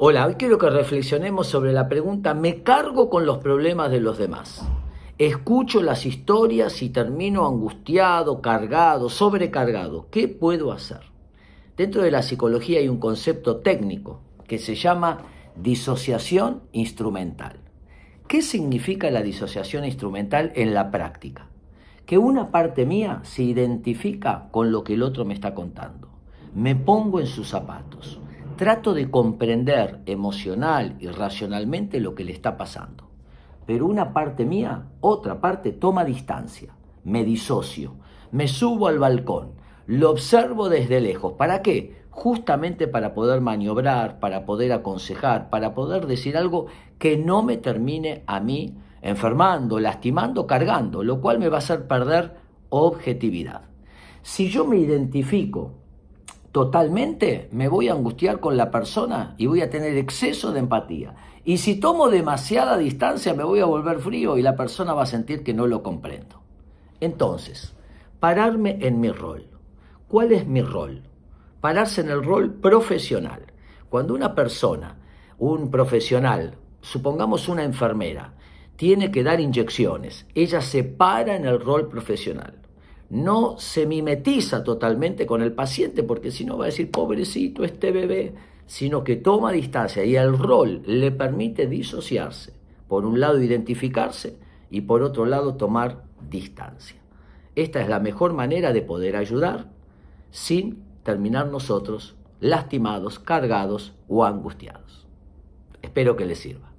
Hola, hoy quiero que reflexionemos sobre la pregunta, ¿me cargo con los problemas de los demás? Escucho las historias y termino angustiado, cargado, sobrecargado. ¿Qué puedo hacer? Dentro de la psicología hay un concepto técnico que se llama disociación instrumental. ¿Qué significa la disociación instrumental en la práctica? Que una parte mía se identifica con lo que el otro me está contando. Me pongo en sus zapatos trato de comprender emocional y racionalmente lo que le está pasando. Pero una parte mía, otra parte, toma distancia, me disocio, me subo al balcón, lo observo desde lejos. ¿Para qué? Justamente para poder maniobrar, para poder aconsejar, para poder decir algo que no me termine a mí enfermando, lastimando, cargando, lo cual me va a hacer perder objetividad. Si yo me identifico totalmente, me voy a angustiar con la persona y voy a tener exceso de empatía. Y si tomo demasiada distancia, me voy a volver frío y la persona va a sentir que no lo comprendo. Entonces, pararme en mi rol. ¿Cuál es mi rol? Pararse en el rol profesional. Cuando una persona, un profesional, supongamos una enfermera, tiene que dar inyecciones, ella se para en el rol profesional no se mimetiza totalmente con el paciente, porque si no va a decir, pobrecito este bebé, sino que toma distancia y el rol le permite disociarse. Por un lado, identificarse y por otro lado, tomar distancia. Esta es la mejor manera de poder ayudar sin terminar nosotros lastimados, cargados o angustiados. Espero que les sirva.